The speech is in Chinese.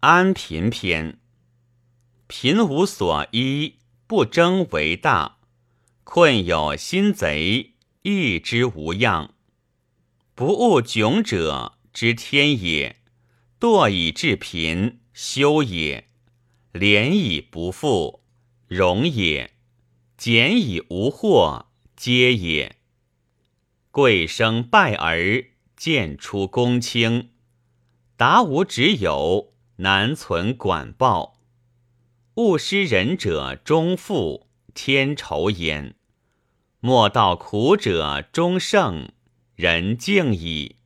安贫篇。贫无所依，不争为大；困有心贼，欲之无恙。不务窘者，之天也；惰以致贫，修也；廉以不富，荣也；俭以无祸，皆也。贵生败儿，贱出公卿。达无只有，难存管报。勿施仁者终富，天仇焉；莫道苦者终胜，人敬矣。